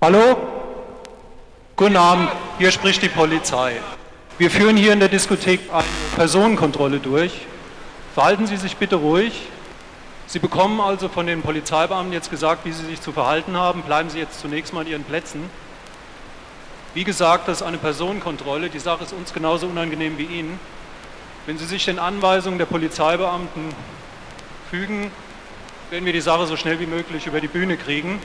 Hallo? Guten Abend, hier spricht die Polizei. Wir führen hier in der Diskothek eine Personenkontrolle durch. Verhalten Sie sich bitte ruhig. Sie bekommen also von den Polizeibeamten jetzt gesagt, wie Sie sich zu verhalten haben. Bleiben Sie jetzt zunächst mal an Ihren Plätzen. Wie gesagt, das ist eine Personenkontrolle. Die Sache ist uns genauso unangenehm wie Ihnen. Wenn Sie sich den Anweisungen der Polizeibeamten fügen, werden wir die Sache so schnell wie möglich über die Bühne kriegen.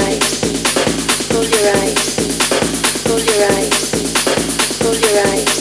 eyes. Close your eyes. Close your eyes. Close your eyes.